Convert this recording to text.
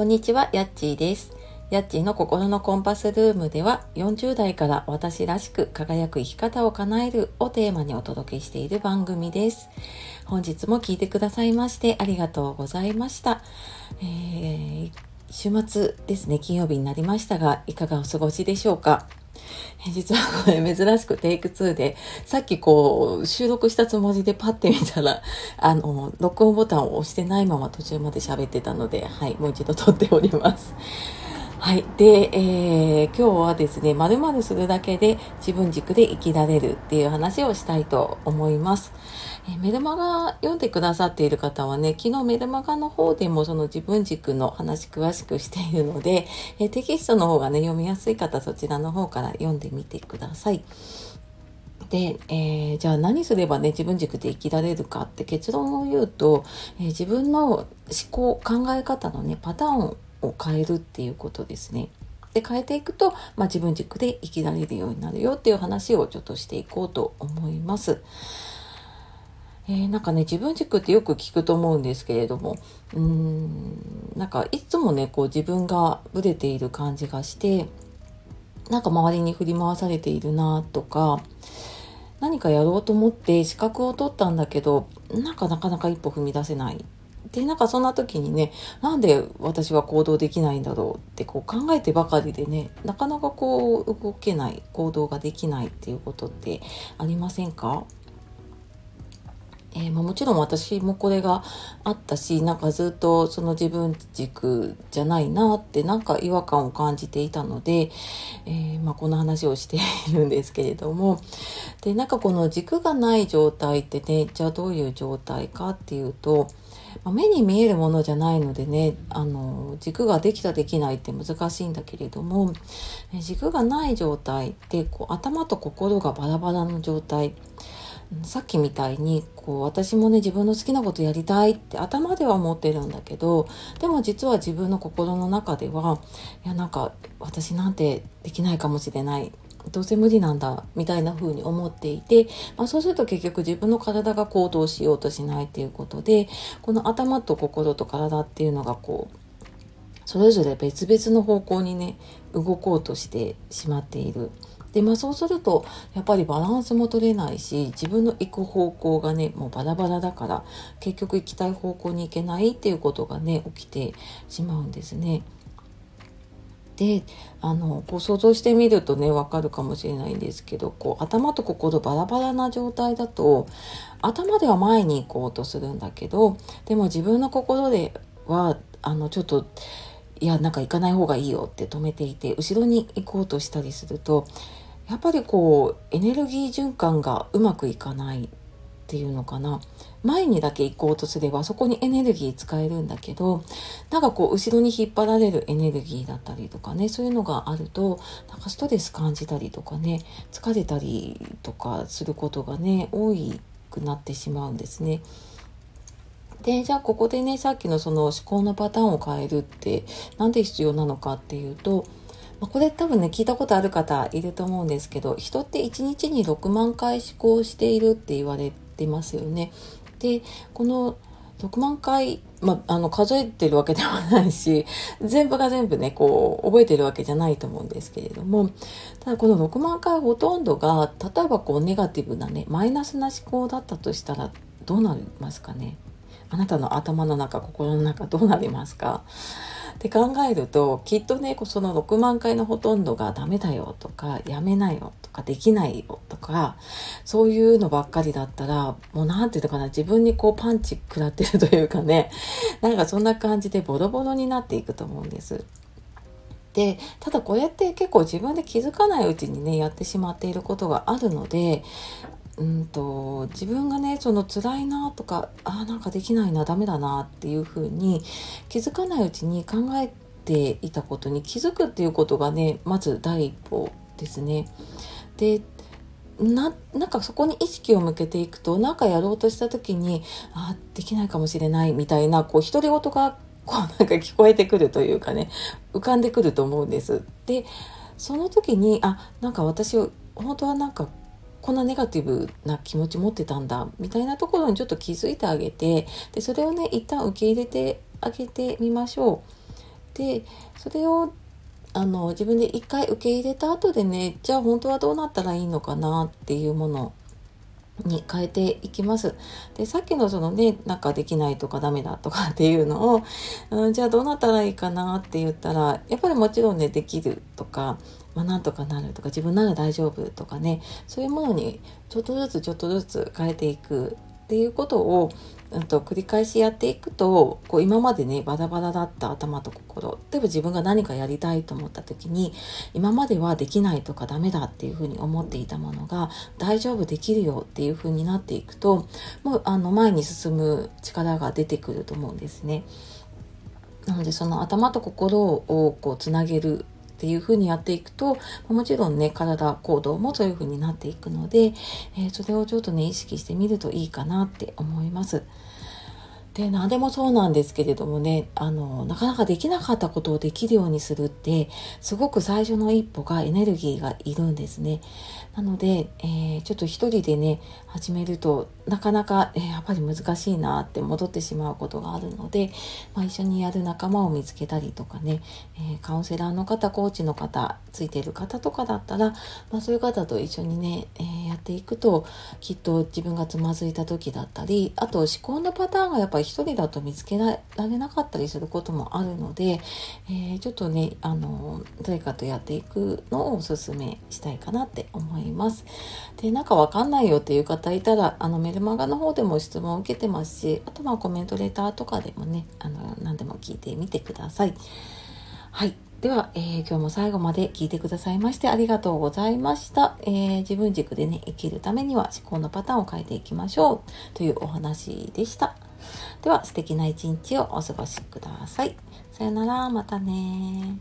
こんにちは、やっちーです。やっちーの心のコンパスルームでは40代から私らしく輝く生き方を叶えるをテーマにお届けしている番組です。本日も聞いてくださいましてありがとうございました。えー週末ですね、金曜日になりましたが、いかがお過ごしでしょうか？実はこれ珍しくテイク2で、さっきこう収録したつもりでパッて見たら、あの、録音ボタンを押してないまま途中まで喋ってたので、はい、もう一度撮っております。はい。で、えー今日はですね、〇〇するだけで自分軸で生きられるっていう話をしたいと思います。えメルマガ読んでくださっている方はね、昨日メルマガの方でもその自分軸の話詳しくしているので、えテキストの方がね、読みやすい方そちらの方から読んでみてください。で、えーじゃあ何すればね自分軸で生きられるかって結論を言うと、えー自分の思考考え方のねパターンを変えるっていうことですね。で変えていくと、まあ、自分軸で生きられるようになるよっていう話をちょっとしていこうと思います。えーなんかね自分軸ってよく聞くと思うんですけれどもうーんなんかいつもねこう自分がブレている感じがしてなんか周りに振り回されているなとか何かやろうと思って資格を取ったんだけどなんかなかなか一歩踏み出せない。でなんかそんな時にねなんで私は行動できないんだろうってこう考えてばかりでねなかなかこう動けない行動ができないっていうことってありませんか？えーま、もちろん私もこれがあったしなんかずっとその自分軸じゃないなってなんか違和感を感じていたので、えーまあ、この話をしているんですけれども。でなんかこの軸がない状態ってねじゃあどういう状態かっていうと、ま目に見えるものじゃないのでねあの軸ができたできないって難しいんだけれども軸がない状態ってこう頭と心がバラバラの状態さっきみたいにこう私もね自分の好きなことやりたいって頭では思ってるんだけどでも実は自分の心の中ではいやなんか私なんてできないかもしれないどうせ無理なんだみたいな風に思っていて、まあ、そうすると結局自分の体が行動しようとしないっていうことでこの頭と心と体っていうのがこうそれぞれ別々の方向にね動こうとしてしまっている。でまあそうするとやっぱりバランスも取れないし自分の行く方向がねもうバラバラだから結局行きたい方向に行けないっていうことがね起きてしまうんですね。であのこう想像してみるとねわかるかもしれないんですけどこう頭と心バラバラな状態だと頭では前に行こうとするんだけどでも自分の心ではあのちょっといやなんか行かない方がいいよって止めていて後ろに行こうとしたりするとやっぱりこうエネルギー循環がうまくいかないっていうのかな前にだけ行こうとすればそこにエネルギー使えるんだけどなんかこう後ろに引っ張られるエネルギーだったりとかねそういうのがあるとなんかストレス感じたりとかね疲れたりとかすることがね多くなってしまうんですね。でじゃあここでねさっきのその思考のパターンを変えるってなんで必要なのかっていうとまこれ多分ね聞いたことある方いると思うんですけど人って1日に6万回思考しているって言われてますよね。でこの6万回、まあ、あの数えてるわけではないし全部が全部ねこう覚えてるわけじゃないと思うんですけれどもただこの6万回ほとんどが例えばこうネガティブなねマイナスな思考だったとしたらどうなりますかね？あなたの頭の中心の中どうなりますか？って考えるときっとねその6万回のほとんどがダメだよとかやめなよとかできないよとかそういうのばっかりだったらもう何て言うのかな自分にこうパンチ食らってるというかね なんかそんな感じでボロボロになっていくと思うんです。でただこれって結構自分で気づかないうちにねやってしまっていることがあるのでうんと自分がねその辛いなとかあなんかできないなダメだなっていうふうに気づかないうちに考えていたことに気づくっていうことがねまず第一歩ですね。でななんかそこに意識を向けていくと何かやろうとした時にあできないかもしれないみたいなこう独り言がこう なんか聞こえてくるというかね浮かんでくると思うんです。でその時にあなんか私本当はなんかこんなネガティブな気持ち持ってたんだみたいなところにちょっと気づいてあげてでそれをね一旦受け入れてあげてみましょう。でそれをあの自分で一回受け入れた後でねじゃあ本当はどうなったらいいのかなっていうものに変えていきます。で、さっきのそのね、なんかできないとかダメだとかっていうのを、うん、じゃあどうなったらいいかなって言ったら、やっぱりもちろんね、できるとか、まあ、なんとかなるとか、自分なら大丈夫とかね、そういうものにちょっとずつちょっとずつ変えていくっていうことを、うんと、繰り返しやっていくとこう今までねバラバラだった頭と心例えば自分が何かやりたいと思った時に今まではできないとかダメだっていうふうに思っていたものが大丈夫できるよっていうふうになっていくともうあの前に進む力が出てくると思うんですね。なのでその頭と心をこうつなげるっていう風にやっていくと、もちろんね、体、行動もそういうふうになっていくので、えー、それをちょっとね、意識してみるといいかなって思います。で何でもそうなんですけれどもねあのなかなかできなかったことをできるようにするってすごく最初の一歩がエネルギーがいるんですね。なので、えー、ちょっと一人でね始めるとなかなか、えー、やっぱり難しいなって戻ってしまうことがあるので、まあ、一緒にやる仲間を見つけたりとかね、えー、カウンセラーの方コーチの方ついてる方とかだったら、まあ、そういう方と一緒にね、えやっていくときっと自分がつまずいた時だったりあと思考のパターンがやっぱり一人だと見つけられなかったりすることもあるので、えちょっとねあの誰かとやっていくのをおすすめしたいかなって思います。でなんかわかんないよっていう方いたらあのメルマガの方でも質問を受けてますしあとはコメントレターとかでもねあの何でも聞いてみてください。はい。では、えー、今日も最後まで聞いてくださいましてありがとうございました。えー、自分軸でね、生きるためには思考のパターンを変えていきましょうというお話でした。では、素敵な一日をお過ごしください。さよなら、またね